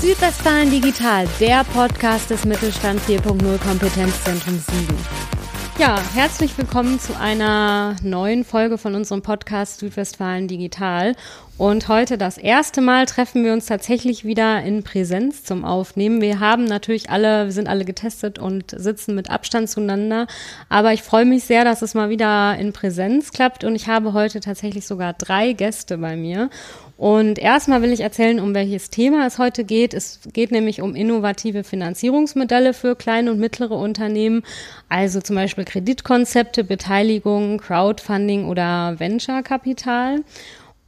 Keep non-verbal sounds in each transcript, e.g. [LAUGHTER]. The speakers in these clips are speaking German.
Südwestfalen Digital, der Podcast des Mittelstand 4.0 Kompetenzzentrums Siegen. Ja, herzlich willkommen zu einer neuen Folge von unserem Podcast Südwestfalen Digital. Und heute das erste Mal treffen wir uns tatsächlich wieder in Präsenz zum Aufnehmen. Wir haben natürlich alle, wir sind alle getestet und sitzen mit Abstand zueinander. Aber ich freue mich sehr, dass es mal wieder in Präsenz klappt. Und ich habe heute tatsächlich sogar drei Gäste bei mir. Und erstmal will ich erzählen, um welches Thema es heute geht. Es geht nämlich um innovative Finanzierungsmodelle für kleine und mittlere Unternehmen, also zum Beispiel Kreditkonzepte, Beteiligung, Crowdfunding oder Venture-Kapital.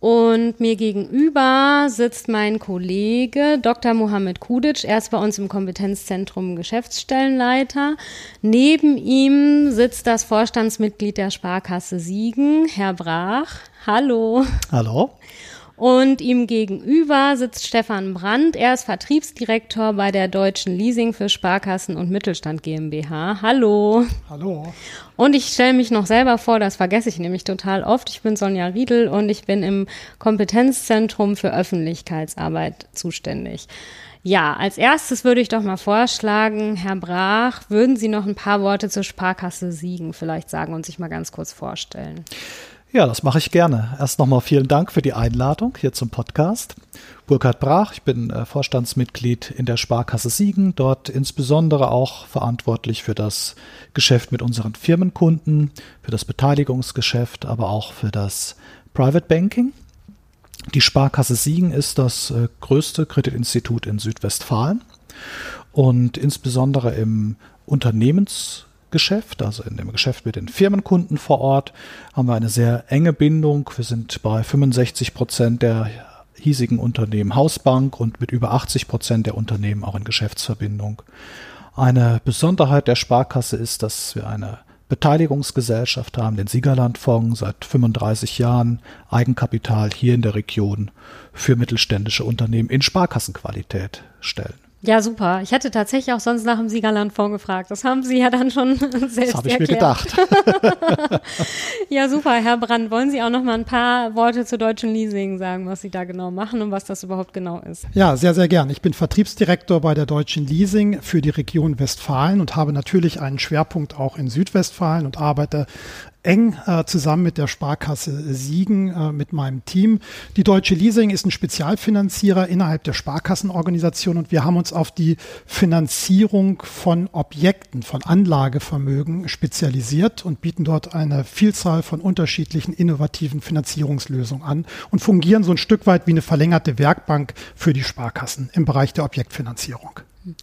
Und mir gegenüber sitzt mein Kollege Dr. Mohamed Kudic. Er ist bei uns im Kompetenzzentrum Geschäftsstellenleiter. Neben ihm sitzt das Vorstandsmitglied der Sparkasse Siegen, Herr Brach. Hallo. Hallo. Und ihm gegenüber sitzt Stefan Brandt. Er ist Vertriebsdirektor bei der Deutschen Leasing für Sparkassen und Mittelstand GmbH. Hallo. Hallo. Und ich stelle mich noch selber vor, das vergesse ich nämlich total oft. Ich bin Sonja Riedel und ich bin im Kompetenzzentrum für Öffentlichkeitsarbeit zuständig. Ja, als erstes würde ich doch mal vorschlagen, Herr Brach, würden Sie noch ein paar Worte zur Sparkasse Siegen vielleicht sagen und sich mal ganz kurz vorstellen? Ja, das mache ich gerne. Erst nochmal vielen Dank für die Einladung hier zum Podcast. Burkhard Brach, ich bin äh, Vorstandsmitglied in der Sparkasse Siegen, dort insbesondere auch verantwortlich für das Geschäft mit unseren Firmenkunden, für das Beteiligungsgeschäft, aber auch für das Private Banking. Die Sparkasse Siegen ist das äh, größte Kreditinstitut in Südwestfalen und insbesondere im Unternehmens Geschäft, also in dem Geschäft mit den Firmenkunden vor Ort, haben wir eine sehr enge Bindung. Wir sind bei 65 Prozent der hiesigen Unternehmen Hausbank und mit über 80 Prozent der Unternehmen auch in Geschäftsverbindung. Eine Besonderheit der Sparkasse ist, dass wir eine Beteiligungsgesellschaft haben, den Siegerlandfonds, seit 35 Jahren Eigenkapital hier in der Region für mittelständische Unternehmen in Sparkassenqualität stellen. Ja, super. Ich hätte tatsächlich auch sonst nach dem Siegerlandfonds gefragt. Das haben Sie ja dann schon [LAUGHS] selbst Das habe ich erklärt. mir gedacht. [LAUGHS] ja, super. Herr Brandt, wollen Sie auch noch mal ein paar Worte zur deutschen Leasing sagen, was Sie da genau machen und was das überhaupt genau ist? Ja, sehr, sehr gern. Ich bin Vertriebsdirektor bei der Deutschen Leasing für die Region Westfalen und habe natürlich einen Schwerpunkt auch in Südwestfalen und arbeite eng äh, zusammen mit der Sparkasse Siegen, äh, mit meinem Team. Die Deutsche Leasing ist ein Spezialfinanzierer innerhalb der Sparkassenorganisation und wir haben uns auf die Finanzierung von Objekten, von Anlagevermögen spezialisiert und bieten dort eine Vielzahl von unterschiedlichen innovativen Finanzierungslösungen an und fungieren so ein Stück weit wie eine verlängerte Werkbank für die Sparkassen im Bereich der Objektfinanzierung.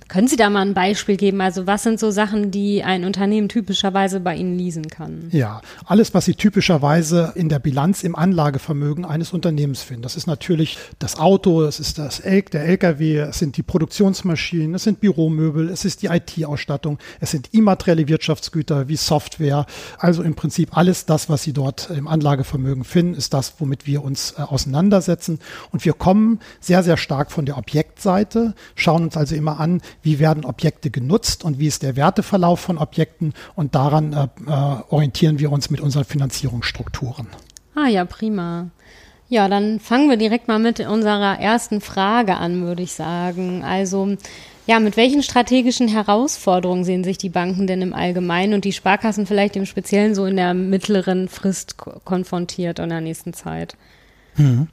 Können Sie da mal ein Beispiel geben? Also was sind so Sachen, die ein Unternehmen typischerweise bei Ihnen leasen kann? Ja, alles, was Sie typischerweise in der Bilanz im Anlagevermögen eines Unternehmens finden. Das ist natürlich das Auto, es ist das L der LKW, es sind die Produktionsmaschinen, es sind Büromöbel, es ist die IT-Ausstattung, es sind immaterielle Wirtschaftsgüter wie Software. Also im Prinzip alles das, was Sie dort im Anlagevermögen finden, ist das, womit wir uns äh, auseinandersetzen. Und wir kommen sehr, sehr stark von der Objektseite, schauen uns also immer an, an, wie werden Objekte genutzt und wie ist der Werteverlauf von Objekten und daran äh, äh, orientieren wir uns mit unseren Finanzierungsstrukturen. Ah ja, prima. Ja, dann fangen wir direkt mal mit unserer ersten Frage an, würde ich sagen. Also, ja, mit welchen strategischen Herausforderungen sehen sich die Banken denn im Allgemeinen und die Sparkassen vielleicht im Speziellen so in der mittleren Frist konfrontiert in der nächsten Zeit? Mhm.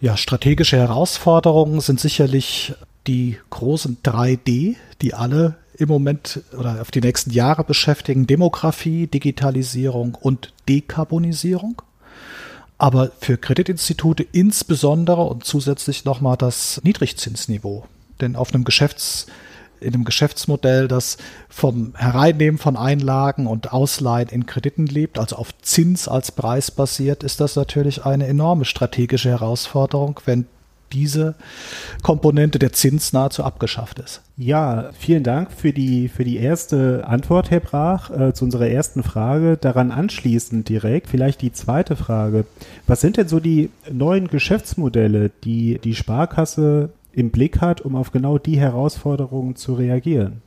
Ja, strategische Herausforderungen sind sicherlich die großen 3D, die alle im Moment oder auf die nächsten Jahre beschäftigen, Demografie, Digitalisierung und Dekarbonisierung. Aber für Kreditinstitute insbesondere und zusätzlich nochmal das Niedrigzinsniveau. Denn auf einem Geschäfts, in einem Geschäftsmodell, das vom Hereinnehmen von Einlagen und Ausleihen in Krediten lebt, also auf Zins als Preis basiert, ist das natürlich eine enorme strategische Herausforderung, wenn diese Komponente der Zins nahezu abgeschafft ist. Ja, vielen Dank für die, für die erste Antwort, Herr Brach, äh, zu unserer ersten Frage. Daran anschließend direkt vielleicht die zweite Frage. Was sind denn so die neuen Geschäftsmodelle, die die Sparkasse im Blick hat, um auf genau die Herausforderungen zu reagieren?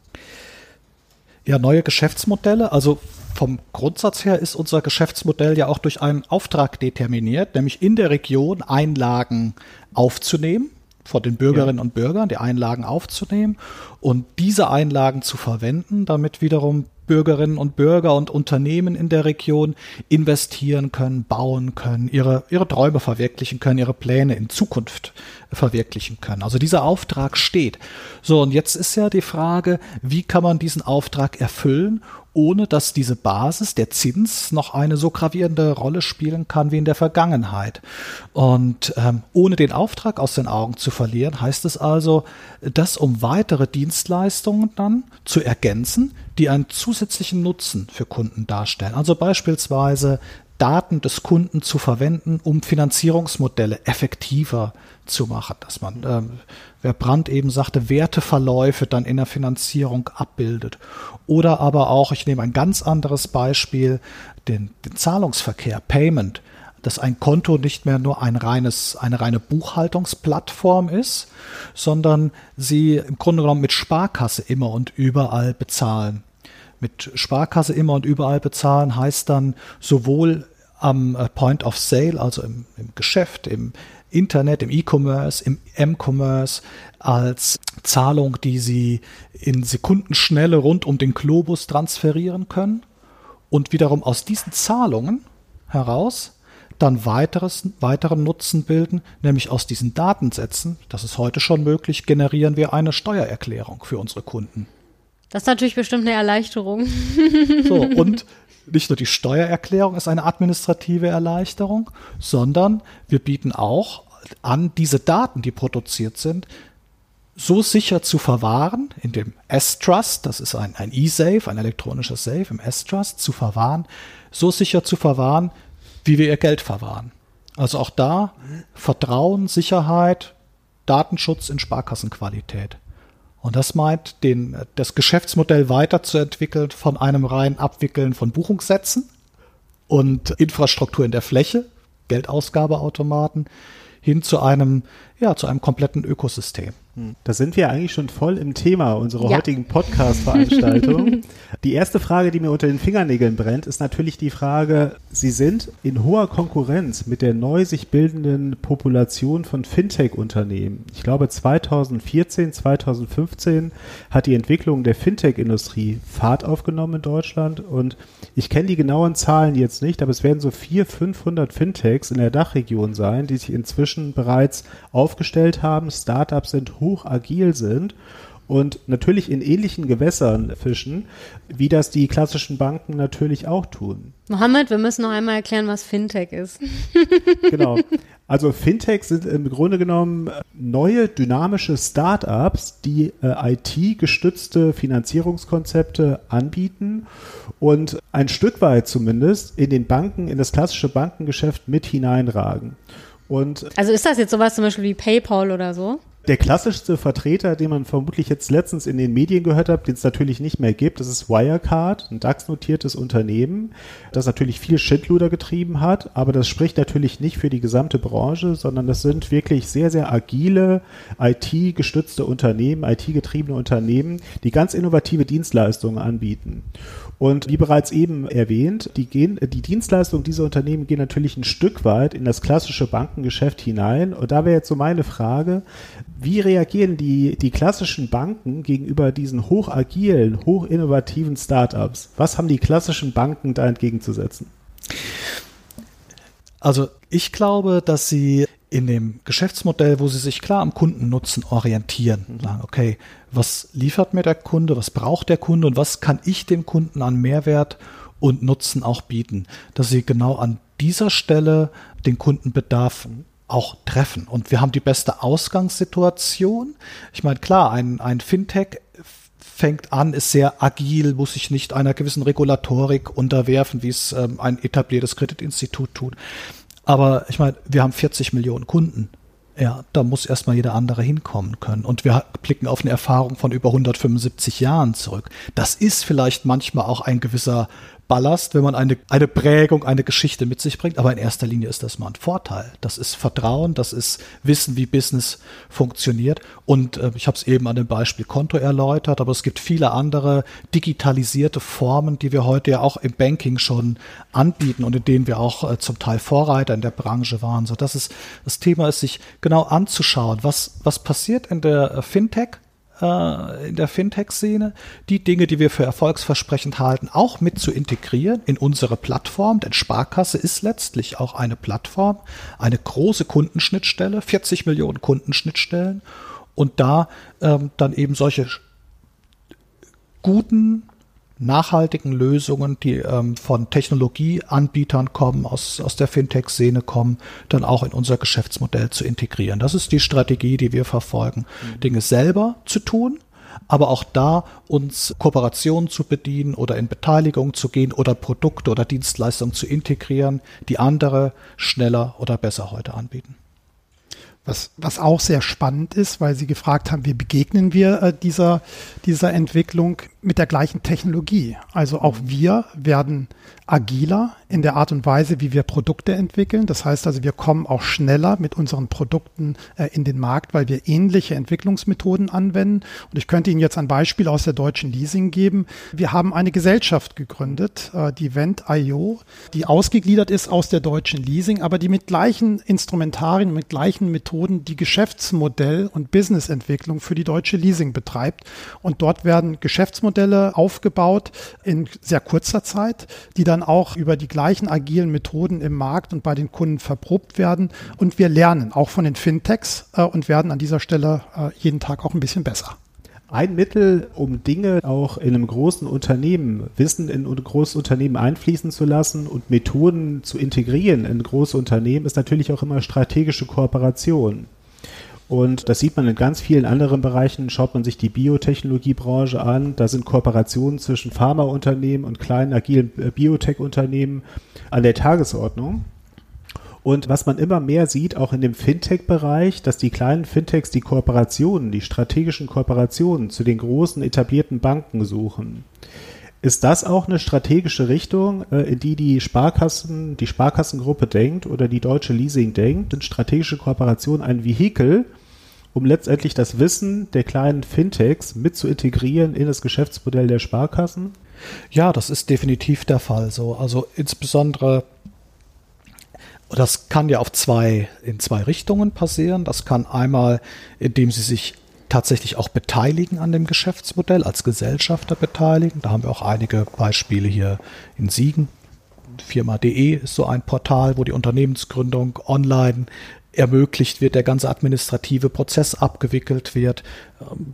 Ja, neue Geschäftsmodelle. Also vom Grundsatz her ist unser Geschäftsmodell ja auch durch einen Auftrag determiniert, nämlich in der Region Einlagen aufzunehmen, von den Bürgerinnen ja. und Bürgern, die Einlagen aufzunehmen und diese Einlagen zu verwenden, damit wiederum Bürgerinnen und Bürger und Unternehmen in der Region investieren können, bauen können, ihre, ihre Träume verwirklichen können, ihre Pläne in Zukunft verwirklichen können. Also dieser Auftrag steht. So, und jetzt ist ja die Frage, wie kann man diesen Auftrag erfüllen, ohne dass diese Basis, der Zins, noch eine so gravierende Rolle spielen kann wie in der Vergangenheit. Und ähm, ohne den Auftrag aus den Augen zu verlieren, heißt es also, das um weitere Dienstleistungen dann zu ergänzen, die einen zusätzlichen Nutzen für Kunden darstellen. Also beispielsweise Daten des Kunden zu verwenden, um Finanzierungsmodelle effektiver zu machen, dass man, ähm, wer Brandt eben sagte, Werteverläufe dann in der Finanzierung abbildet. Oder aber auch, ich nehme ein ganz anderes Beispiel, den, den Zahlungsverkehr, Payment, dass ein Konto nicht mehr nur ein reines, eine reine Buchhaltungsplattform ist, sondern sie im Grunde genommen mit Sparkasse immer und überall bezahlen. Mit Sparkasse immer und überall bezahlen heißt dann sowohl am äh, Point of Sale, also im, im Geschäft, im Internet, im E-Commerce, im M-Commerce als Zahlung, die sie in Sekundenschnelle rund um den Globus transferieren können und wiederum aus diesen Zahlungen heraus dann weiteres, weiteren Nutzen bilden, nämlich aus diesen Datensätzen, das ist heute schon möglich, generieren wir eine Steuererklärung für unsere Kunden. Das ist natürlich bestimmt eine Erleichterung. So, und nicht nur die Steuererklärung ist eine administrative Erleichterung, sondern wir bieten auch an, diese Daten, die produziert sind, so sicher zu verwahren, in dem S-Trust, das ist ein, ein E-Safe, ein elektronischer Safe im S-Trust, zu verwahren, so sicher zu verwahren, wie wir ihr Geld verwahren. Also auch da Vertrauen, Sicherheit, Datenschutz in Sparkassenqualität. Und das meint, den, das Geschäftsmodell weiterzuentwickeln von einem reinen Abwickeln von Buchungssätzen und Infrastruktur in der Fläche, Geldausgabeautomaten, hin zu einem, ja, zu einem kompletten Ökosystem. Da sind wir eigentlich schon voll im Thema unserer ja. heutigen Podcast-Veranstaltung. [LAUGHS] die erste Frage, die mir unter den Fingernägeln brennt, ist natürlich die Frage, Sie sind in hoher Konkurrenz mit der neu sich bildenden Population von Fintech-Unternehmen. Ich glaube, 2014, 2015 hat die Entwicklung der Fintech-Industrie Fahrt aufgenommen in Deutschland und ich kenne die genauen Zahlen jetzt nicht, aber es werden so 400, 500 Fintechs in der Dachregion sein, die sich inzwischen bereits aufgestellt haben. Startups sind hoch agil sind und natürlich in ähnlichen Gewässern fischen, wie das die klassischen Banken natürlich auch tun. Mohammed, wir müssen noch einmal erklären, was Fintech ist. [LAUGHS] genau. Also Fintech sind im Grunde genommen neue dynamische Startups, die äh, IT-gestützte Finanzierungskonzepte anbieten und ein Stück weit zumindest in den Banken, in das klassische Bankengeschäft mit hineinragen. Und also ist das jetzt sowas zum Beispiel wie PayPal oder so? Der klassischste Vertreter, den man vermutlich jetzt letztens in den Medien gehört hat, den es natürlich nicht mehr gibt, das ist Wirecard, ein DAX-notiertes Unternehmen, das natürlich viel Schindluder getrieben hat, aber das spricht natürlich nicht für die gesamte Branche, sondern das sind wirklich sehr, sehr agile, IT-gestützte Unternehmen, IT-getriebene Unternehmen, die ganz innovative Dienstleistungen anbieten. Und wie bereits eben erwähnt, die, gehen, die Dienstleistungen dieser Unternehmen gehen natürlich ein Stück weit in das klassische Bankengeschäft hinein. Und da wäre jetzt so meine Frage, wie reagieren die, die klassischen Banken gegenüber diesen hochagilen, hochinnovativen Startups? Was haben die klassischen Banken da entgegenzusetzen? Also ich glaube, dass sie in dem Geschäftsmodell, wo sie sich klar am Kundennutzen orientieren, mhm. sagen, okay, was liefert mir der Kunde, was braucht der Kunde und was kann ich dem Kunden an Mehrwert und Nutzen auch bieten, dass sie genau an dieser Stelle den Kundenbedarf auch treffen. Und wir haben die beste Ausgangssituation. Ich meine, klar, ein, ein Fintech fängt an, ist sehr agil, muss sich nicht einer gewissen Regulatorik unterwerfen, wie es ähm, ein etabliertes Kreditinstitut tut. Aber ich meine, wir haben 40 Millionen Kunden. Ja, da muss erstmal jeder andere hinkommen können. Und wir blicken auf eine Erfahrung von über 175 Jahren zurück. Das ist vielleicht manchmal auch ein gewisser Ballast, wenn man eine, eine Prägung, eine Geschichte mit sich bringt. Aber in erster Linie ist das mal ein Vorteil. Das ist Vertrauen, das ist Wissen, wie Business funktioniert. Und äh, ich habe es eben an dem Beispiel Konto erläutert, aber es gibt viele andere digitalisierte Formen, die wir heute ja auch im Banking schon anbieten und in denen wir auch äh, zum Teil Vorreiter in der Branche waren. So, das ist das Thema ist, sich genau anzuschauen, was was passiert in der äh, Fintech äh, in der Fintech-Szene, die Dinge, die wir für erfolgsversprechend halten, auch mit zu integrieren in unsere Plattform. Denn Sparkasse ist letztlich auch eine Plattform, eine große Kundenschnittstelle, 40 Millionen Kundenschnittstellen und da ähm, dann eben solche guten nachhaltigen Lösungen, die ähm, von Technologieanbietern kommen, aus, aus der Fintech-Szene kommen, dann auch in unser Geschäftsmodell zu integrieren. Das ist die Strategie, die wir verfolgen. Mhm. Dinge selber zu tun, aber auch da uns Kooperationen zu bedienen oder in Beteiligung zu gehen oder Produkte oder Dienstleistungen zu integrieren, die andere schneller oder besser heute anbieten. Was, was auch sehr spannend ist, weil Sie gefragt haben, wie begegnen wir äh, dieser, dieser Entwicklung mit der gleichen Technologie. Also auch mhm. wir werden agiler in der Art und Weise, wie wir Produkte entwickeln. Das heißt also, wir kommen auch schneller mit unseren Produkten äh, in den Markt, weil wir ähnliche Entwicklungsmethoden anwenden. Und ich könnte Ihnen jetzt ein Beispiel aus der deutschen Leasing geben. Wir haben eine Gesellschaft gegründet, äh, die Vent.io, die ausgegliedert ist aus der deutschen Leasing, aber die mit gleichen Instrumentarien, mit gleichen Methoden die Geschäftsmodell- und Businessentwicklung für die deutsche Leasing betreibt. Und dort werden Geschäftsmodelle aufgebaut in sehr kurzer Zeit, die dann auch über die gleichen agilen Methoden im Markt und bei den Kunden verprobt werden. Und wir lernen auch von den Fintechs äh, und werden an dieser Stelle äh, jeden Tag auch ein bisschen besser. Ein Mittel, um Dinge auch in einem großen Unternehmen, Wissen in ein großes Unternehmen einfließen zu lassen und Methoden zu integrieren in große Unternehmen, ist natürlich auch immer strategische Kooperation. Und das sieht man in ganz vielen anderen Bereichen. Schaut man sich die Biotechnologiebranche an, da sind Kooperationen zwischen Pharmaunternehmen und kleinen agilen äh, Biotech-Unternehmen an der Tagesordnung. Und was man immer mehr sieht, auch in dem Fintech-Bereich, dass die kleinen Fintechs die Kooperationen, die strategischen Kooperationen zu den großen etablierten Banken suchen. Ist das auch eine strategische Richtung, äh, in die die Sparkassen, die Sparkassengruppe denkt oder die Deutsche Leasing denkt? Sind strategische Kooperationen ein Vehikel, um letztendlich das Wissen der kleinen Fintechs mit zu integrieren in das Geschäftsmodell der Sparkassen? Ja, das ist definitiv der Fall so. Also insbesondere das kann ja auf zwei, in zwei Richtungen passieren. Das kann einmal, indem sie sich tatsächlich auch beteiligen an dem Geschäftsmodell, als Gesellschafter beteiligen. Da haben wir auch einige Beispiele hier in Siegen. Firma.de ist so ein Portal, wo die Unternehmensgründung online ermöglicht wird, der ganze administrative Prozess abgewickelt wird. Ähm,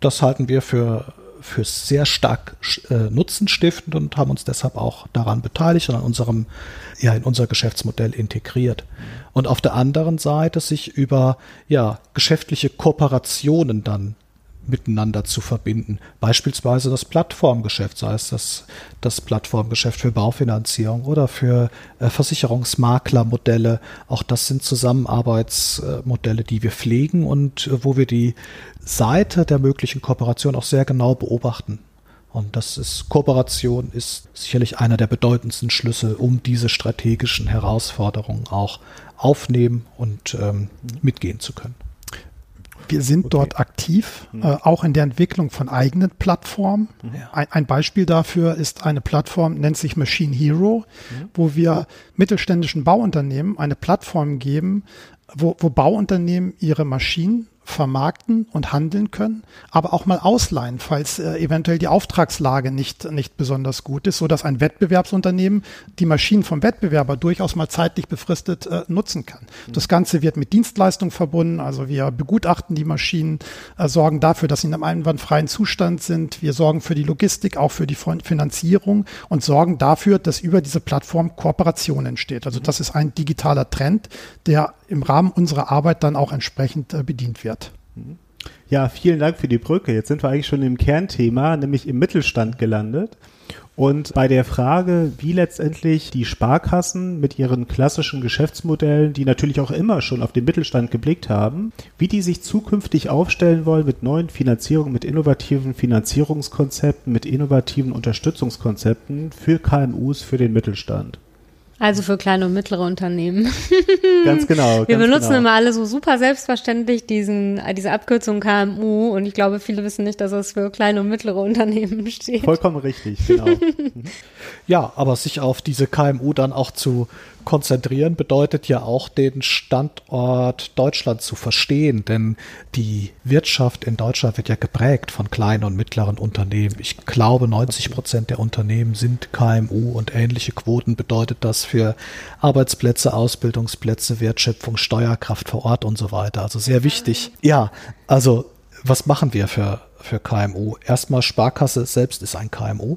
das halten wir für, für sehr stark äh, nutzenstiftend und haben uns deshalb auch daran beteiligt und an unserem, ja, in unser Geschäftsmodell integriert. Und auf der anderen Seite sich über ja, geschäftliche Kooperationen dann miteinander zu verbinden. Beispielsweise das Plattformgeschäft, sei es das, das Plattformgeschäft für Baufinanzierung oder für äh, Versicherungsmaklermodelle. Auch das sind Zusammenarbeitsmodelle, die wir pflegen und äh, wo wir die Seite der möglichen Kooperation auch sehr genau beobachten. Und das ist Kooperation ist sicherlich einer der bedeutendsten Schlüssel, um diese strategischen Herausforderungen auch aufnehmen und ähm, mitgehen zu können. Wir sind okay. dort aktiv, mhm. äh, auch in der Entwicklung von eigenen Plattformen. Mhm. Ein, ein, Beispiel dafür ist eine Plattform, nennt sich Machine Hero, mhm. wo wir mittelständischen Bauunternehmen eine Plattform geben, wo, wo Bauunternehmen ihre Maschinen vermarkten und handeln können, aber auch mal ausleihen, falls äh, eventuell die Auftragslage nicht, nicht besonders gut ist, so dass ein Wettbewerbsunternehmen die Maschinen vom Wettbewerber durchaus mal zeitlich befristet äh, nutzen kann. Mhm. Das Ganze wird mit Dienstleistung verbunden, also wir begutachten die Maschinen, äh, sorgen dafür, dass sie in einem einwandfreien Zustand sind, wir sorgen für die Logistik, auch für die Finanzierung und sorgen dafür, dass über diese Plattform Kooperation entsteht. Also mhm. das ist ein digitaler Trend, der im Rahmen unserer Arbeit dann auch entsprechend äh, bedient wird. Ja, vielen Dank für die Brücke. Jetzt sind wir eigentlich schon im Kernthema, nämlich im Mittelstand gelandet. Und bei der Frage, wie letztendlich die Sparkassen mit ihren klassischen Geschäftsmodellen, die natürlich auch immer schon auf den Mittelstand geblickt haben, wie die sich zukünftig aufstellen wollen mit neuen Finanzierungen, mit innovativen Finanzierungskonzepten, mit innovativen Unterstützungskonzepten für KMUs, für den Mittelstand. Also für kleine und mittlere Unternehmen. [LAUGHS] Ganz genau. Wir ganz benutzen genau. immer alle so super selbstverständlich diesen, äh, diese Abkürzung KMU und ich glaube, viele wissen nicht, dass es für kleine und mittlere Unternehmen [LAUGHS] steht. Vollkommen richtig, genau. [LAUGHS] Ja, aber sich auf diese KMU dann auch zu konzentrieren, bedeutet ja auch den Standort Deutschland zu verstehen, denn die Wirtschaft in Deutschland wird ja geprägt von kleinen und mittleren Unternehmen. Ich glaube, 90 Prozent der Unternehmen sind KMU und ähnliche Quoten bedeutet das für Arbeitsplätze, Ausbildungsplätze, Wertschöpfung, Steuerkraft vor Ort und so weiter. Also sehr wichtig. Ja, also was machen wir für, für KMU? Erstmal Sparkasse selbst ist ein KMU.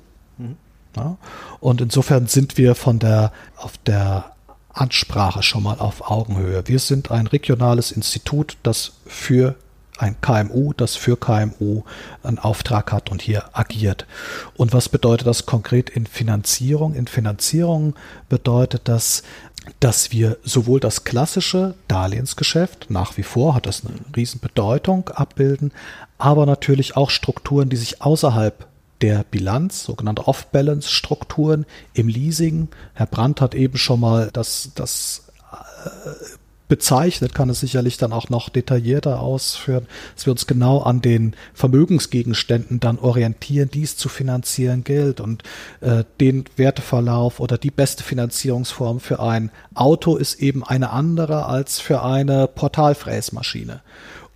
Ja, und insofern sind wir von der, auf der Ansprache schon mal auf Augenhöhe. Wir sind ein regionales Institut, das für ein KMU, das für KMU einen Auftrag hat und hier agiert. Und was bedeutet das konkret in Finanzierung? In Finanzierung bedeutet das, dass wir sowohl das klassische Darlehensgeschäft, nach wie vor hat das eine Riesenbedeutung, abbilden, aber natürlich auch Strukturen, die sich außerhalb der Bilanz, sogenannte Off-Balance-Strukturen im Leasing. Herr Brandt hat eben schon mal das, das äh, bezeichnet, kann es sicherlich dann auch noch detaillierter ausführen, dass wir uns genau an den Vermögensgegenständen dann orientieren, dies zu finanzieren gilt und äh, den Werteverlauf oder die beste Finanzierungsform für ein Auto ist eben eine andere als für eine Portalfräsmaschine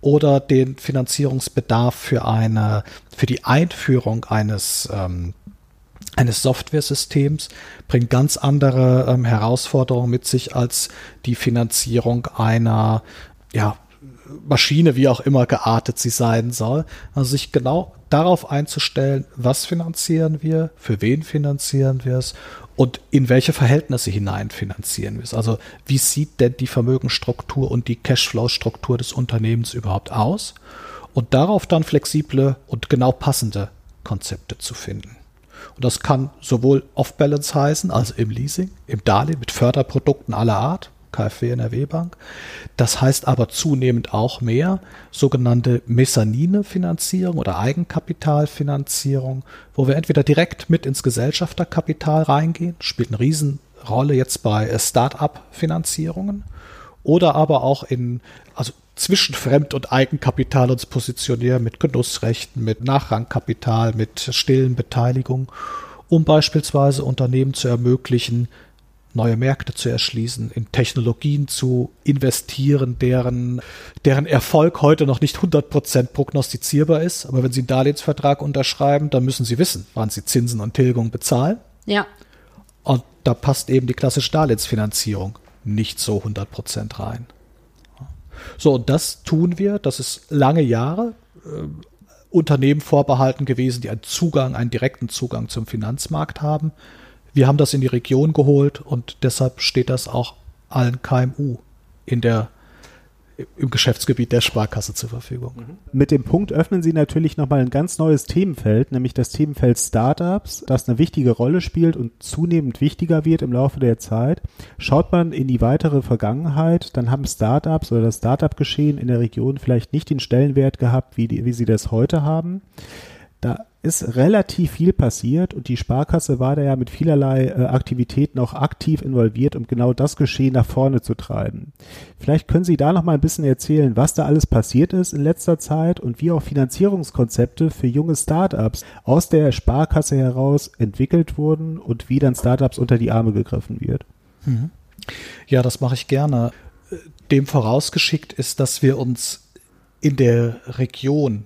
oder den Finanzierungsbedarf für eine, für die Einführung eines, ähm, eines Softwaresystems bringt ganz andere ähm, Herausforderungen mit sich als die Finanzierung einer, ja, Maschine, wie auch immer geartet sie sein soll. Also sich genau darauf einzustellen, was finanzieren wir, für wen finanzieren wir es und in welche Verhältnisse hinein finanzieren wir es. Also wie sieht denn die Vermögensstruktur und die Cashflow-Struktur des Unternehmens überhaupt aus? Und darauf dann flexible und genau passende Konzepte zu finden. Und das kann sowohl Off-Balance heißen, also im Leasing, im Darlehen mit Förderprodukten aller Art, KfW NRW Bank. Das heißt aber zunehmend auch mehr sogenannte Mezzanine-Finanzierung oder Eigenkapitalfinanzierung, wo wir entweder direkt mit ins Gesellschafterkapital reingehen, spielt eine Riesenrolle jetzt bei Start-up-Finanzierungen, oder aber auch in, also zwischen Fremd- und Eigenkapital uns positionieren mit Genussrechten, mit Nachrangkapital, mit stillen Beteiligung, um beispielsweise Unternehmen zu ermöglichen, neue Märkte zu erschließen, in Technologien zu investieren, deren, deren Erfolg heute noch nicht 100% prognostizierbar ist. Aber wenn Sie einen Darlehensvertrag unterschreiben, dann müssen Sie wissen, wann Sie Zinsen und Tilgung bezahlen. Ja. Und da passt eben die klassische Darlehensfinanzierung nicht so 100% rein. So, und das tun wir, das ist lange Jahre äh, Unternehmen vorbehalten gewesen, die einen Zugang, einen direkten Zugang zum Finanzmarkt haben. Wir haben das in die Region geholt und deshalb steht das auch allen KMU in der im Geschäftsgebiet der Sparkasse zur Verfügung. Mit dem Punkt öffnen Sie natürlich nochmal ein ganz neues Themenfeld, nämlich das Themenfeld Startups, das eine wichtige Rolle spielt und zunehmend wichtiger wird im Laufe der Zeit. Schaut man in die weitere Vergangenheit, dann haben Startups oder das Startup-Geschehen in der Region vielleicht nicht den Stellenwert gehabt, wie, die, wie sie das heute haben. Da ist relativ viel passiert und die Sparkasse war da ja mit vielerlei äh, Aktivitäten auch aktiv involviert, um genau das Geschehen nach vorne zu treiben. Vielleicht können Sie da noch mal ein bisschen erzählen, was da alles passiert ist in letzter Zeit und wie auch Finanzierungskonzepte für junge Startups aus der Sparkasse heraus entwickelt wurden und wie dann Startups unter die Arme gegriffen wird. Mhm. Ja, das mache ich gerne. Dem vorausgeschickt ist, dass wir uns in der Region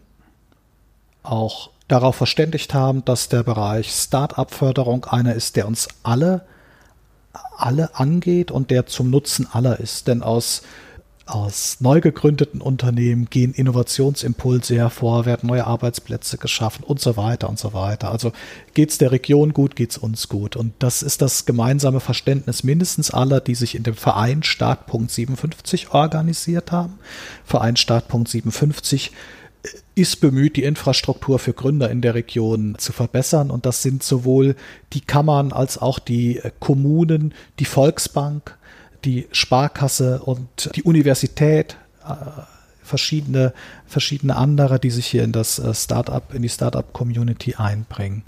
auch darauf verständigt haben, dass der Bereich Start-up-Förderung einer ist, der uns alle, alle angeht und der zum Nutzen aller ist. Denn aus, aus neu gegründeten Unternehmen gehen Innovationsimpulse hervor, werden neue Arbeitsplätze geschaffen und so weiter und so weiter. Also geht's der Region gut, geht's uns gut. Und das ist das gemeinsame Verständnis mindestens aller, die sich in dem Verein Startpunkt 57 organisiert haben. Verein Startpunkt 57 ist bemüht, die Infrastruktur für Gründer in der Region zu verbessern. Und das sind sowohl die Kammern als auch die Kommunen, die Volksbank, die Sparkasse und die Universität, äh, verschiedene verschiedene andere, die sich hier in das äh, Startup, in die Startup-Community einbringen.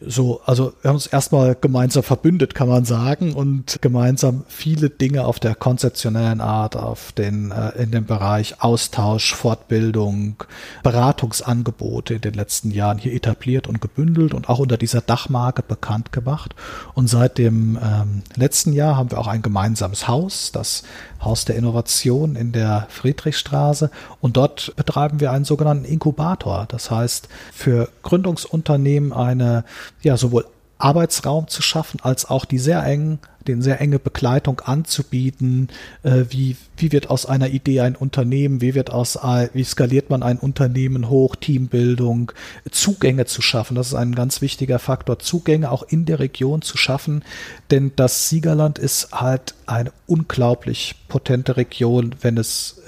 So, also wir haben uns erstmal gemeinsam verbündet, kann man sagen, und gemeinsam viele Dinge auf der konzeptionellen Art, auf den, äh, in dem Bereich Austausch, Fortbildung, Beratungsangebote in den letzten Jahren hier etabliert und gebündelt und auch unter dieser Dachmarke bekannt gemacht. Und seit dem ähm, letzten Jahr haben wir auch ein gemeinsames Haus, das Haus der Innovation in der Friedrichstraße. Und dort betreiben wir einen sogenannten Inkubator. Das heißt, für Gründungsunternehmen eine, ja, sowohl Arbeitsraum zu schaffen, als auch die sehr engen, den sehr enge Begleitung anzubieten. Äh, wie, wie wird aus einer Idee ein Unternehmen? Wie wird aus, wie skaliert man ein Unternehmen hoch? Teambildung, Zugänge zu schaffen. Das ist ein ganz wichtiger Faktor. Zugänge auch in der Region zu schaffen. Denn das Siegerland ist halt eine unglaublich potente Region, wenn es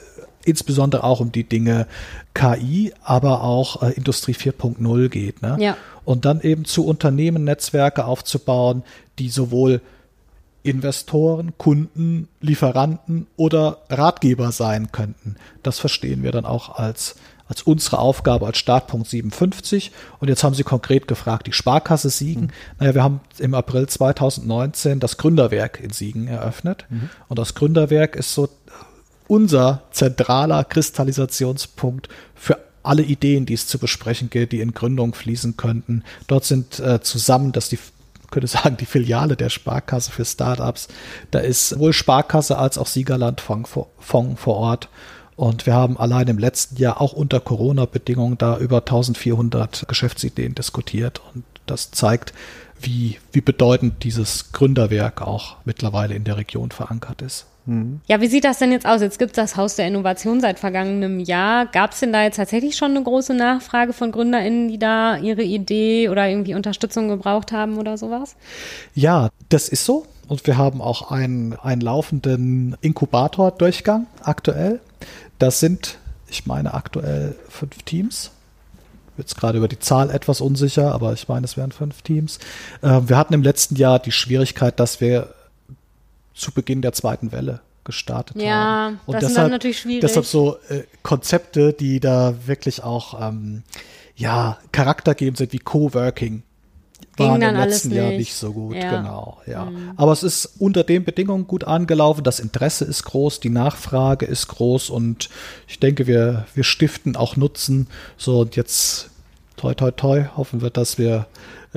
insbesondere auch um die Dinge KI, aber auch äh, Industrie 4.0 geht. Ne? Ja. Und dann eben zu Unternehmen Netzwerke aufzubauen, die sowohl Investoren, Kunden, Lieferanten oder Ratgeber sein könnten. Das verstehen wir dann auch als, als unsere Aufgabe als Startpunkt 57. Und jetzt haben Sie konkret gefragt, die Sparkasse Siegen. Mhm. Naja, wir haben im April 2019 das Gründerwerk in Siegen eröffnet. Mhm. Und das Gründerwerk ist so unser zentraler Kristallisationspunkt für alle Ideen, die es zu besprechen gilt, die in Gründung fließen könnten. Dort sind äh, zusammen, dass die könnte sagen, die Filiale der Sparkasse für Startups. Da ist sowohl Sparkasse als auch Siegerlandfonds vor Ort. Und wir haben allein im letzten Jahr auch unter Corona-Bedingungen da über 1400 Geschäftsideen diskutiert. Und das zeigt, wie, wie bedeutend dieses Gründerwerk auch mittlerweile in der Region verankert ist. Mhm. Ja, wie sieht das denn jetzt aus? Jetzt gibt es das Haus der Innovation seit vergangenem Jahr. Gab es denn da jetzt tatsächlich schon eine große Nachfrage von GründerInnen, die da ihre Idee oder irgendwie Unterstützung gebraucht haben oder sowas? Ja, das ist so. Und wir haben auch einen, einen laufenden Inkubator-Durchgang aktuell. Das sind, ich meine, aktuell fünf Teams jetzt gerade über die Zahl etwas unsicher, aber ich meine, es wären fünf Teams. Äh, wir hatten im letzten Jahr die Schwierigkeit, dass wir zu Beginn der zweiten Welle gestartet ja, haben. Und das deshalb, ist natürlich schwierig. Deshalb so äh, Konzepte, die da wirklich auch ähm, ja, Charakter geben sind, wie Coworking. Waren im letzten Jahr nicht so gut, ja. genau, ja. Mhm. Aber es ist unter den Bedingungen gut angelaufen. Das Interesse ist groß, die Nachfrage ist groß und ich denke, wir, wir stiften auch Nutzen. So, und jetzt toi toi toi, hoffen wir, dass wir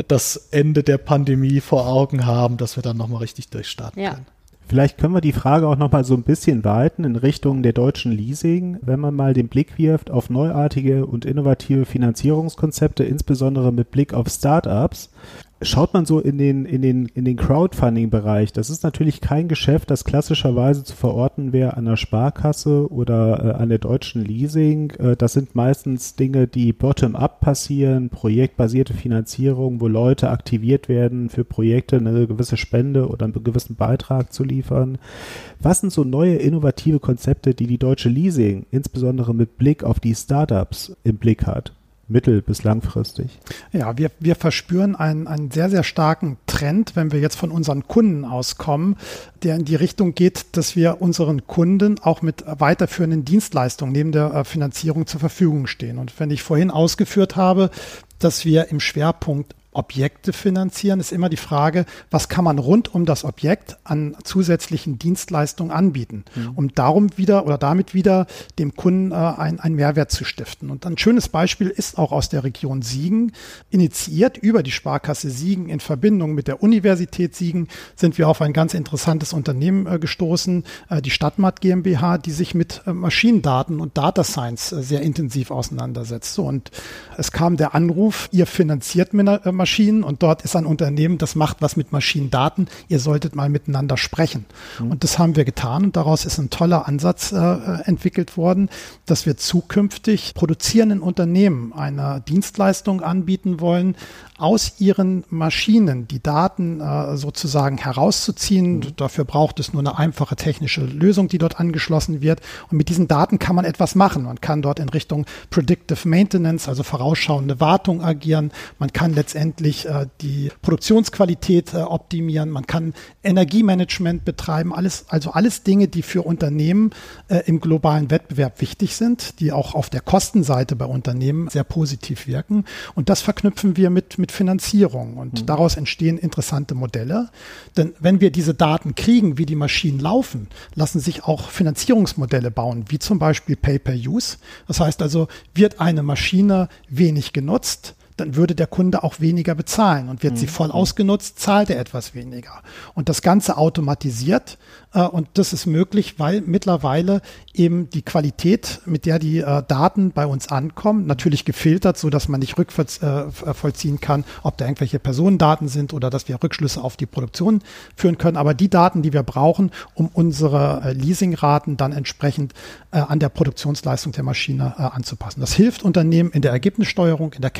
das Ende der Pandemie vor Augen haben, dass wir dann nochmal richtig durchstarten ja. können. Vielleicht können wir die Frage auch noch mal so ein bisschen weiten in Richtung der deutschen Leasing, wenn man mal den Blick wirft auf neuartige und innovative Finanzierungskonzepte, insbesondere mit Blick auf Startups. Schaut man so in den, in den, in den Crowdfunding-Bereich, das ist natürlich kein Geschäft, das klassischerweise zu verorten wäre an der Sparkasse oder äh, an der deutschen Leasing. Äh, das sind meistens Dinge, die bottom-up passieren, projektbasierte Finanzierung, wo Leute aktiviert werden, für Projekte eine gewisse Spende oder einen gewissen Beitrag zu liefern. Was sind so neue innovative Konzepte, die die deutsche Leasing, insbesondere mit Blick auf die Startups, im Blick hat? Mittel- bis langfristig? Ja, wir, wir verspüren einen, einen sehr, sehr starken Trend, wenn wir jetzt von unseren Kunden auskommen, der in die Richtung geht, dass wir unseren Kunden auch mit weiterführenden Dienstleistungen neben der äh, Finanzierung zur Verfügung stehen. Und wenn ich vorhin ausgeführt habe, dass wir im Schwerpunkt Objekte finanzieren, ist immer die Frage, was kann man rund um das Objekt an zusätzlichen Dienstleistungen anbieten, mhm. um darum wieder oder damit wieder dem Kunden äh, ein, einen Mehrwert zu stiften. Und ein schönes Beispiel ist auch aus der Region Siegen. Initiiert über die Sparkasse Siegen in Verbindung mit der Universität Siegen sind wir auf ein ganz interessantes Unternehmen äh, gestoßen, äh, die Stadtmat GmbH, die sich mit äh, Maschinendaten und Data Science äh, sehr intensiv auseinandersetzt. So, und es kam der Anruf, ihr finanziert mit einer Maschinen und dort ist ein Unternehmen, das macht was mit Maschinendaten. Ihr solltet mal miteinander sprechen. Mhm. Und das haben wir getan und daraus ist ein toller Ansatz äh, entwickelt worden, dass wir zukünftig produzierenden Unternehmen eine Dienstleistung anbieten wollen, aus ihren Maschinen die Daten äh, sozusagen herauszuziehen. Mhm. Dafür braucht es nur eine einfache technische Lösung, die dort angeschlossen wird. Und mit diesen Daten kann man etwas machen. Man kann dort in Richtung Predictive Maintenance, also vorausschauende Wartung agieren. Man kann letztendlich äh, die Produktionsqualität äh, optimieren. Man kann Energiemanagement betreiben. Alles, also alles Dinge, die für Unternehmen äh, im globalen Wettbewerb wichtig sind, die auch auf der Kostenseite bei Unternehmen sehr positiv wirken. Und das verknüpfen wir mit, mit Finanzierung. Und mhm. daraus entstehen interessante Modelle. Denn wenn wir diese Daten kriegen, wie die Maschinen laufen, lassen sich auch Finanzierungsmodelle bauen, wie zum Beispiel Pay-per-Use. Das heißt also, wird eine Maschine wenig genutzt, dann würde der Kunde auch weniger bezahlen und wird mhm. sie voll ausgenutzt, zahlt er etwas weniger. Und das Ganze automatisiert äh, und das ist möglich, weil mittlerweile eben die Qualität, mit der die äh, Daten bei uns ankommen, natürlich gefiltert, so dass man nicht rückvollziehen äh, kann, ob da irgendwelche Personendaten sind oder dass wir Rückschlüsse auf die Produktion führen können. Aber die Daten, die wir brauchen, um unsere äh, Leasingraten dann entsprechend äh, an der Produktionsleistung der Maschine äh, anzupassen. Das hilft Unternehmen in der Ergebnissteuerung, in der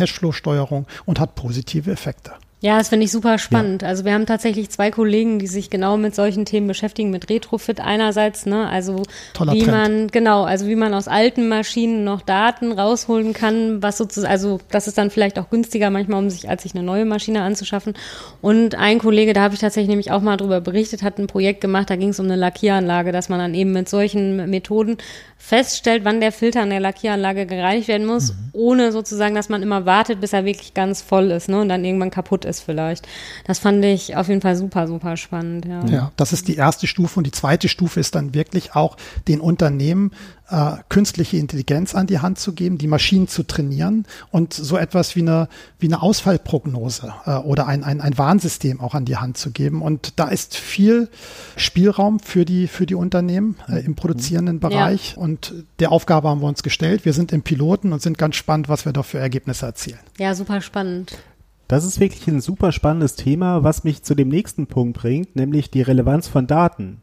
Cashflow-Steuerung und hat positive Effekte. Ja, das finde ich super spannend. Ja. Also wir haben tatsächlich zwei Kollegen, die sich genau mit solchen Themen beschäftigen, mit Retrofit einerseits, ne, also Toller wie Trend. man, genau, also wie man aus alten Maschinen noch Daten rausholen kann, was sozusagen, also das ist dann vielleicht auch günstiger manchmal, um sich, als sich eine neue Maschine anzuschaffen. Und ein Kollege, da habe ich tatsächlich nämlich auch mal drüber berichtet, hat ein Projekt gemacht, da ging es um eine Lackieranlage, dass man dann eben mit solchen Methoden feststellt, wann der Filter an der Lackieranlage gereinigt werden muss, mhm. ohne sozusagen, dass man immer wartet, bis er wirklich ganz voll ist ne, und dann irgendwann kaputt ist vielleicht. Das fand ich auf jeden Fall super, super spannend. Ja. ja, das ist die erste Stufe und die zweite Stufe ist dann wirklich auch den Unternehmen äh, künstliche Intelligenz an die Hand zu geben, die Maschinen zu trainieren und so etwas wie eine, wie eine Ausfallprognose äh, oder ein, ein, ein Warnsystem auch an die Hand zu geben. Und da ist viel Spielraum für die, für die Unternehmen äh, im produzierenden Bereich. Ja. Und der Aufgabe haben wir uns gestellt. Wir sind im Piloten und sind ganz spannend, was wir da für Ergebnisse erzielen. Ja, super spannend. Das ist wirklich ein super spannendes Thema, was mich zu dem nächsten Punkt bringt, nämlich die Relevanz von Daten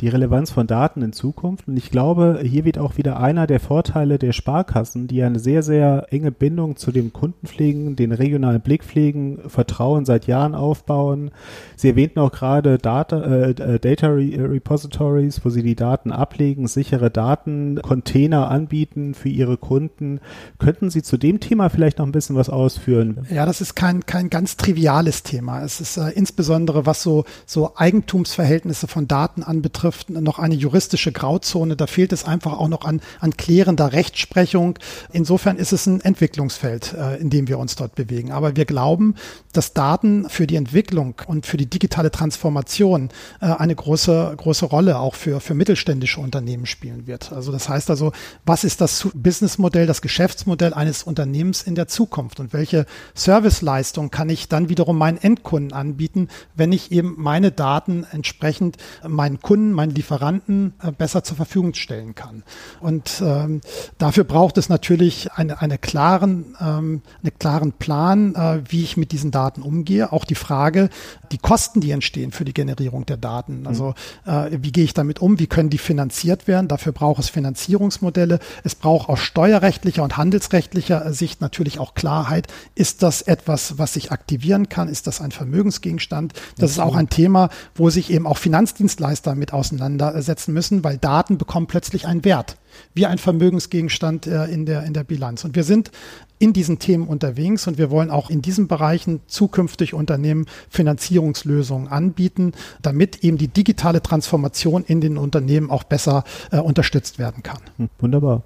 die Relevanz von Daten in Zukunft. Und ich glaube, hier wird auch wieder einer der Vorteile der Sparkassen, die eine sehr, sehr enge Bindung zu dem Kunden pflegen, den regionalen Blick pflegen, Vertrauen seit Jahren aufbauen. Sie erwähnten auch gerade Data, äh, äh Data Repositories, wo sie die Daten ablegen, sichere Daten, Container anbieten für ihre Kunden. Könnten Sie zu dem Thema vielleicht noch ein bisschen was ausführen? Ja, das ist kein, kein ganz triviales Thema. Es ist äh, insbesondere, was so, so Eigentumsverhältnisse von Daten anbetrifft, betrifft, noch eine juristische Grauzone. Da fehlt es einfach auch noch an, an klärender Rechtsprechung. Insofern ist es ein Entwicklungsfeld, äh, in dem wir uns dort bewegen. Aber wir glauben, dass Daten für die Entwicklung und für die digitale Transformation äh, eine große, große Rolle auch für, für mittelständische Unternehmen spielen wird. Also das heißt also, was ist das Businessmodell, das Geschäftsmodell eines Unternehmens in der Zukunft und welche Serviceleistung kann ich dann wiederum meinen Endkunden anbieten, wenn ich eben meine Daten entsprechend meinen Kunden meinen Lieferanten äh, besser zur Verfügung stellen kann. Und ähm, dafür braucht es natürlich eine, eine klaren, ähm, einen klaren Plan, äh, wie ich mit diesen Daten umgehe. Auch die Frage, die Kosten, die entstehen für die Generierung der Daten. Mhm. Also äh, wie gehe ich damit um? Wie können die finanziert werden? Dafür braucht es Finanzierungsmodelle. Es braucht aus steuerrechtlicher und handelsrechtlicher Sicht natürlich auch Klarheit. Ist das etwas, was ich aktivieren kann? Ist das ein Vermögensgegenstand? Das ist auch ein Thema, wo sich eben auch Finanzdienstleister mit auseinandersetzen müssen, weil Daten bekommen plötzlich einen Wert, wie ein Vermögensgegenstand äh, in, der, in der Bilanz. Und wir sind in diesen Themen unterwegs und wir wollen auch in diesen Bereichen zukünftig Unternehmen Finanzierungslösungen anbieten, damit eben die digitale Transformation in den Unternehmen auch besser äh, unterstützt werden kann. Hm, wunderbar.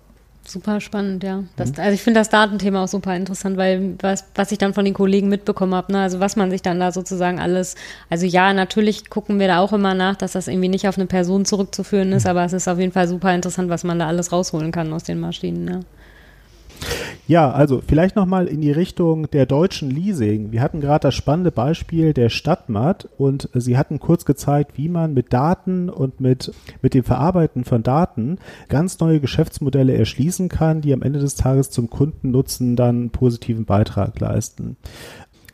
Super spannend, ja. Das, mhm. Also ich finde das Datenthema auch super interessant, weil was, was ich dann von den Kollegen mitbekommen habe, ne, also was man sich dann da sozusagen alles, also ja, natürlich gucken wir da auch immer nach, dass das irgendwie nicht auf eine Person zurückzuführen ist, mhm. aber es ist auf jeden Fall super interessant, was man da alles rausholen kann aus den Maschinen, ja. Ja, also vielleicht nochmal in die Richtung der deutschen Leasing. Wir hatten gerade das spannende Beispiel der Stadtmat und Sie hatten kurz gezeigt, wie man mit Daten und mit, mit dem Verarbeiten von Daten ganz neue Geschäftsmodelle erschließen kann, die am Ende des Tages zum Kundennutzen dann positiven Beitrag leisten.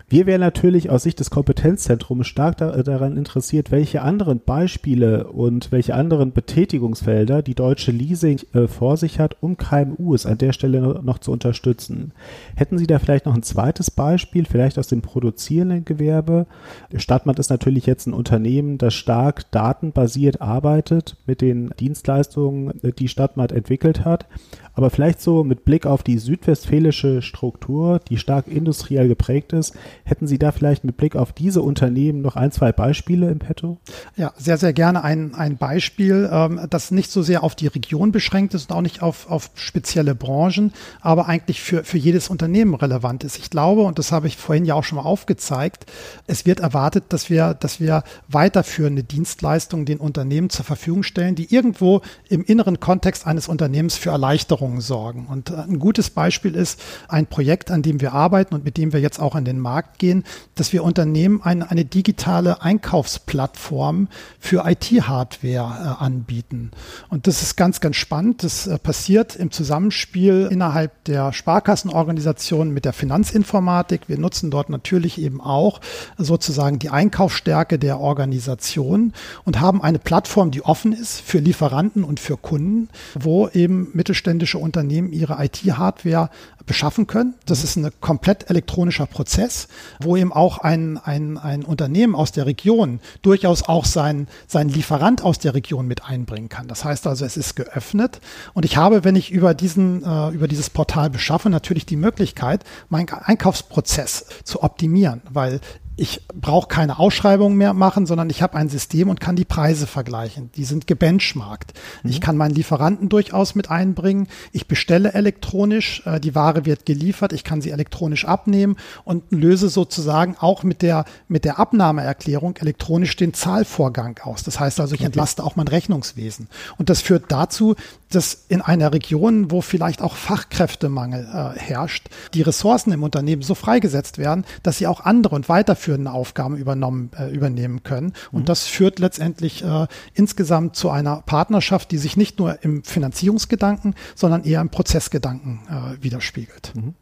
Wir wären natürlich aus Sicht des Kompetenzzentrums stark da, daran interessiert, welche anderen Beispiele und welche anderen Betätigungsfelder die deutsche Leasing äh, vor sich hat, um KMUs an der Stelle noch, zu unterstützen. Hätten Sie da vielleicht noch ein zweites Beispiel, vielleicht aus dem produzierenden Gewerbe? Stadtmat ist natürlich jetzt ein Unternehmen, das stark datenbasiert arbeitet mit den Dienstleistungen, äh, die Stadtmat entwickelt hat. Aber vielleicht so mit Blick auf die südwestfälische Struktur, die stark industriell geprägt ist, hätten Sie da vielleicht mit Blick auf diese Unternehmen noch ein, zwei Beispiele im Petto? Ja, sehr, sehr gerne ein, ein Beispiel, ähm, das nicht so sehr auf die Region beschränkt ist und auch nicht auf, auf spezielle Branchen, aber eigentlich für, für jedes Unternehmen relevant ist. Ich glaube, und das habe ich vorhin ja auch schon mal aufgezeigt, es wird erwartet, dass wir, dass wir weiterführende Dienstleistungen den Unternehmen zur Verfügung stellen, die irgendwo im inneren Kontext eines Unternehmens für Erleichterung Veränderungen sorgen. Und äh, ein gutes Beispiel ist ein Projekt, an dem wir arbeiten und mit dem wir jetzt auch an den Markt gehen, dass wir Unternehmen eine, eine digitale Einkaufsplattform für IT-Hardware äh, anbieten. Und das ist ganz, ganz spannend. Das äh, passiert im Zusammenspiel innerhalb der Sparkassenorganisation mit der Finanzinformatik. Wir nutzen dort natürlich eben auch sozusagen die Einkaufsstärke der Organisation und haben eine Plattform, die offen ist für Lieferanten und für Kunden, wo eben mittelständische Unternehmen ihre IT-Hardware beschaffen können. Das ist ein komplett elektronischer Prozess, wo eben auch ein, ein, ein Unternehmen aus der Region durchaus auch sein, sein Lieferant aus der Region mit einbringen kann. Das heißt also, es ist geöffnet und ich habe, wenn ich über diesen, äh, über dieses Portal beschaffe, natürlich die Möglichkeit, meinen Einkaufsprozess zu optimieren, weil ich brauche keine Ausschreibung mehr machen, sondern ich habe ein System und kann die Preise vergleichen. Die sind gebenchmarkt. Mhm. Ich kann meinen Lieferanten durchaus mit einbringen. Ich bestelle elektronisch, äh, die Ware wird geliefert, ich kann sie elektronisch abnehmen und löse sozusagen auch mit der, mit der Abnahmeerklärung elektronisch den Zahlvorgang aus. Das heißt also, ich okay. entlaste auch mein Rechnungswesen. Und das führt dazu, dass in einer Region, wo vielleicht auch Fachkräftemangel äh, herrscht, die Ressourcen im Unternehmen so freigesetzt werden, dass sie auch andere und weiterführende Aufgaben übernommen, äh, übernehmen können. Und mhm. das führt letztendlich äh, insgesamt zu einer Partnerschaft, die sich nicht nur im Finanzierungsgedanken, sondern eher im Prozessgedanken äh, widerspiegelt. Mhm.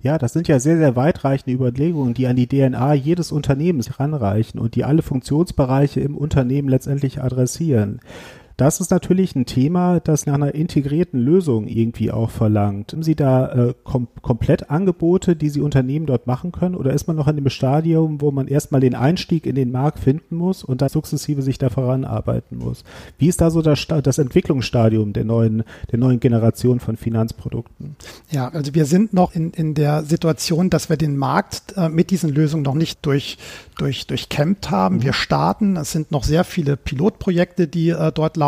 Ja, das sind ja sehr, sehr weitreichende Überlegungen, die an die DNA jedes Unternehmens heranreichen und die alle Funktionsbereiche im Unternehmen letztendlich adressieren. Das ist natürlich ein Thema, das nach einer integrierten Lösung irgendwie auch verlangt. Haben Sie da äh, kom komplett Angebote, die Sie Unternehmen dort machen können? Oder ist man noch in dem Stadium, wo man erstmal den Einstieg in den Markt finden muss und dann sukzessive sich da voranarbeiten muss? Wie ist da so das, das Entwicklungsstadium der neuen, der neuen Generation von Finanzprodukten? Ja, also wir sind noch in, in der Situation, dass wir den Markt äh, mit diesen Lösungen noch nicht durch, durch, durchkämmt haben. Mhm. Wir starten, es sind noch sehr viele Pilotprojekte, die äh, dort laufen,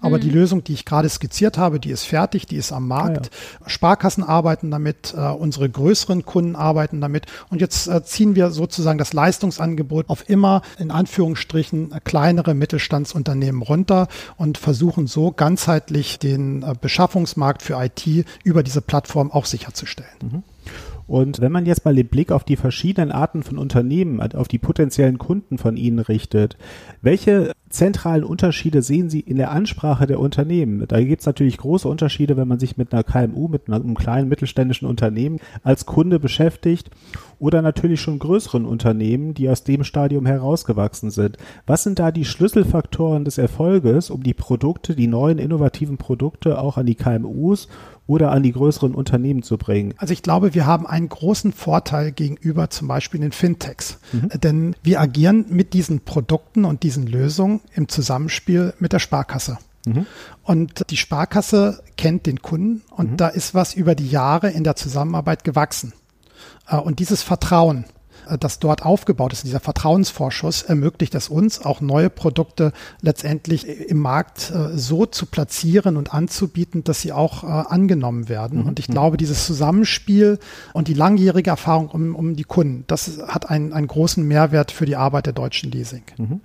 aber mhm. die Lösung, die ich gerade skizziert habe, die ist fertig, die ist am Markt. Ja. Sparkassen arbeiten damit, äh, unsere größeren Kunden arbeiten damit und jetzt äh, ziehen wir sozusagen das Leistungsangebot auf immer in Anführungsstrichen kleinere Mittelstandsunternehmen runter und versuchen so ganzheitlich den äh, Beschaffungsmarkt für IT über diese Plattform auch sicherzustellen. Mhm. Und wenn man jetzt mal den Blick auf die verschiedenen Arten von Unternehmen, auf die potenziellen Kunden von Ihnen richtet, welche zentralen Unterschiede sehen Sie in der Ansprache der Unternehmen? Da gibt es natürlich große Unterschiede, wenn man sich mit einer KMU, mit einem kleinen mittelständischen Unternehmen als Kunde beschäftigt oder natürlich schon größeren Unternehmen, die aus dem Stadium herausgewachsen sind. Was sind da die Schlüsselfaktoren des Erfolges, um die Produkte, die neuen innovativen Produkte auch an die KMUs oder an die größeren Unternehmen zu bringen? Also ich glaube, wir haben einen großen Vorteil gegenüber zum Beispiel den Fintechs, mhm. denn wir agieren mit diesen Produkten und diesen Lösungen im Zusammenspiel mit der Sparkasse. Mhm. Und die Sparkasse kennt den Kunden und mhm. da ist was über die Jahre in der Zusammenarbeit gewachsen. Äh, und dieses Vertrauen, das dort aufgebaut ist, dieser Vertrauensvorschuss, ermöglicht es uns, auch neue Produkte letztendlich im Markt äh, so zu platzieren und anzubieten, dass sie auch angenommen werden. Mhm. Und ich glaube, dieses Zusammenspiel und die langjährige Erfahrung um, um die Kunden, das hat einen, einen großen Mehrwert für die Arbeit der deutschen Leasing. Mhm.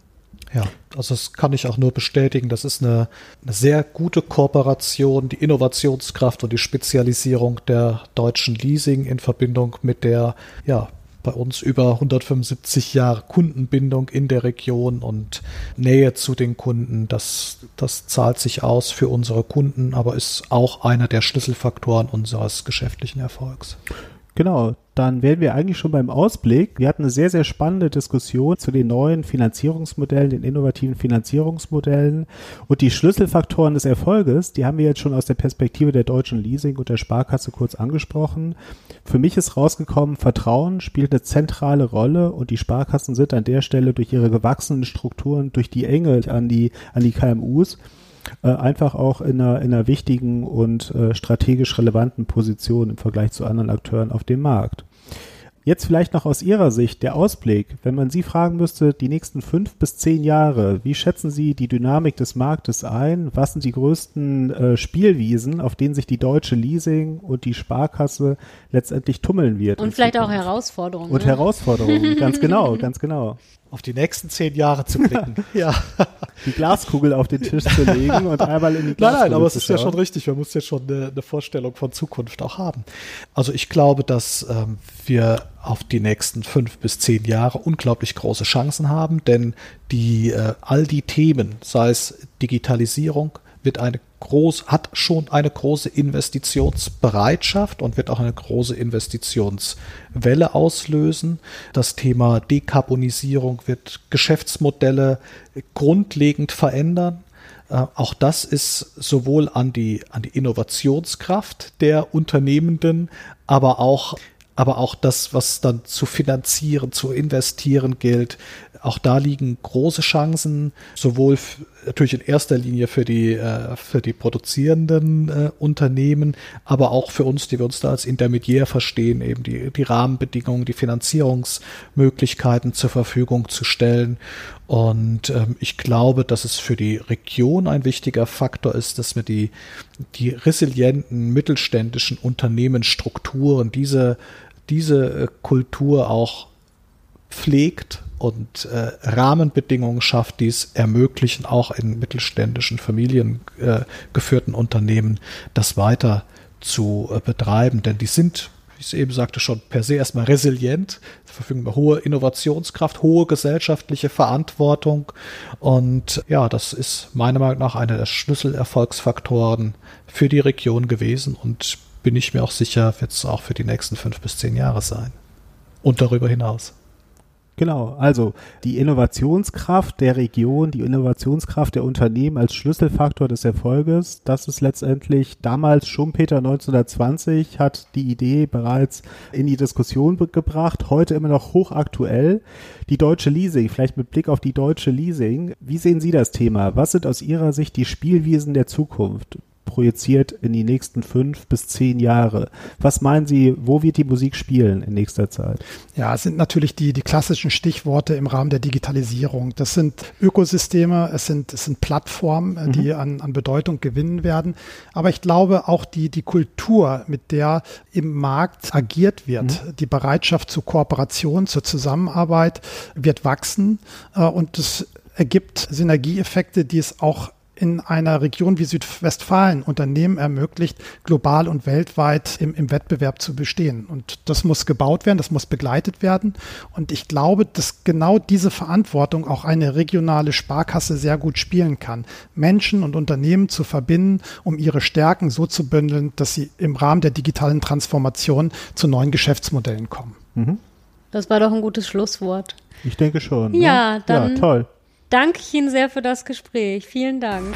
Ja, also das kann ich auch nur bestätigen. Das ist eine, eine, sehr gute Kooperation, die Innovationskraft und die Spezialisierung der deutschen Leasing in Verbindung mit der, ja, bei uns über 175 Jahre Kundenbindung in der Region und Nähe zu den Kunden. Das, das zahlt sich aus für unsere Kunden, aber ist auch einer der Schlüsselfaktoren unseres geschäftlichen Erfolgs. Genau, dann wären wir eigentlich schon beim Ausblick. Wir hatten eine sehr, sehr spannende Diskussion zu den neuen Finanzierungsmodellen, den innovativen Finanzierungsmodellen und die Schlüsselfaktoren des Erfolges, die haben wir jetzt schon aus der Perspektive der deutschen Leasing und der Sparkasse kurz angesprochen. Für mich ist rausgekommen, Vertrauen spielt eine zentrale Rolle und die Sparkassen sind an der Stelle durch ihre gewachsenen Strukturen, durch die Enge an die, an die KMUs äh, einfach auch in einer, in einer wichtigen und äh, strategisch relevanten Position im Vergleich zu anderen Akteuren auf dem Markt. Jetzt vielleicht noch aus Ihrer Sicht der Ausblick, wenn man Sie fragen müsste, die nächsten fünf bis zehn Jahre, wie schätzen Sie die Dynamik des Marktes ein? Was sind die größten äh, Spielwiesen, auf denen sich die deutsche Leasing und die Sparkasse letztendlich tummeln wird? Und vielleicht Zukunft? auch Herausforderungen. Und ne? Herausforderungen, ganz genau, [LAUGHS] ganz genau auf die nächsten zehn Jahre zu blicken. [LAUGHS] ja. Die Glaskugel auf den Tisch zu legen und einmal in die Glaskugel Nein, nein, aber es ist ja schon richtig. Man muss ja schon eine, eine, Vorstellung von Zukunft auch haben. Also ich glaube, dass ähm, wir auf die nächsten fünf bis zehn Jahre unglaublich große Chancen haben, denn die äh, all die Themen, sei es Digitalisierung, wird eine groß, hat schon eine große Investitionsbereitschaft und wird auch eine große Investitionswelle auslösen. Das Thema Dekarbonisierung wird Geschäftsmodelle grundlegend verändern. Äh, auch das ist sowohl an die, an die Innovationskraft der Unternehmenden, aber auch aber auch das, was dann zu finanzieren, zu investieren gilt, auch da liegen große Chancen, sowohl natürlich in erster Linie für die, äh, für die produzierenden äh, Unternehmen, aber auch für uns, die wir uns da als Intermediär verstehen, eben die, die Rahmenbedingungen, die Finanzierungsmöglichkeiten zur Verfügung zu stellen. Und ähm, ich glaube, dass es für die Region ein wichtiger Faktor ist, dass wir die, die resilienten mittelständischen Unternehmensstrukturen, diese, diese äh, Kultur auch pflegt und äh, Rahmenbedingungen schafft, die es ermöglichen, auch in mittelständischen, familiengeführten äh, Unternehmen das weiter zu äh, betreiben. Denn die sind, wie ich es eben sagte, schon per se erstmal resilient, verfügen über hohe Innovationskraft, hohe gesellschaftliche Verantwortung. Und ja, das ist meiner Meinung nach einer der Schlüsselerfolgsfaktoren für die Region gewesen und bin ich mir auch sicher, wird es auch für die nächsten fünf bis zehn Jahre sein. Und darüber hinaus. Genau, also die Innovationskraft der Region, die Innovationskraft der Unternehmen als Schlüsselfaktor des Erfolges, das ist letztendlich damals Schumpeter 1920 hat die Idee bereits in die Diskussion gebracht, heute immer noch hochaktuell. Die deutsche Leasing, vielleicht mit Blick auf die deutsche Leasing, wie sehen Sie das Thema? Was sind aus Ihrer Sicht die Spielwiesen der Zukunft? Projiziert in die nächsten fünf bis zehn Jahre. Was meinen Sie, wo wird die Musik spielen in nächster Zeit? Ja, es sind natürlich die, die klassischen Stichworte im Rahmen der Digitalisierung. Das sind Ökosysteme, es sind, es sind Plattformen, äh, die mhm. an, an Bedeutung gewinnen werden. Aber ich glaube auch die, die Kultur, mit der im Markt agiert wird, mhm. die Bereitschaft zur Kooperation, zur Zusammenarbeit wird wachsen äh, und es ergibt Synergieeffekte, die es auch in einer Region wie Südwestfalen Unternehmen ermöglicht, global und weltweit im, im Wettbewerb zu bestehen. Und das muss gebaut werden, das muss begleitet werden. Und ich glaube, dass genau diese Verantwortung auch eine regionale Sparkasse sehr gut spielen kann. Menschen und Unternehmen zu verbinden, um ihre Stärken so zu bündeln, dass sie im Rahmen der digitalen Transformation zu neuen Geschäftsmodellen kommen. Mhm. Das war doch ein gutes Schlusswort. Ich denke schon. Ne? Ja, dann ja, toll danke ich Ihnen sehr für das Gespräch. Vielen Dank.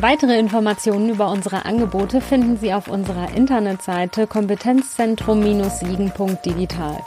Weitere Informationen über unsere Angebote finden Sie auf unserer Internetseite kompetenzzentrum-siegen.digital.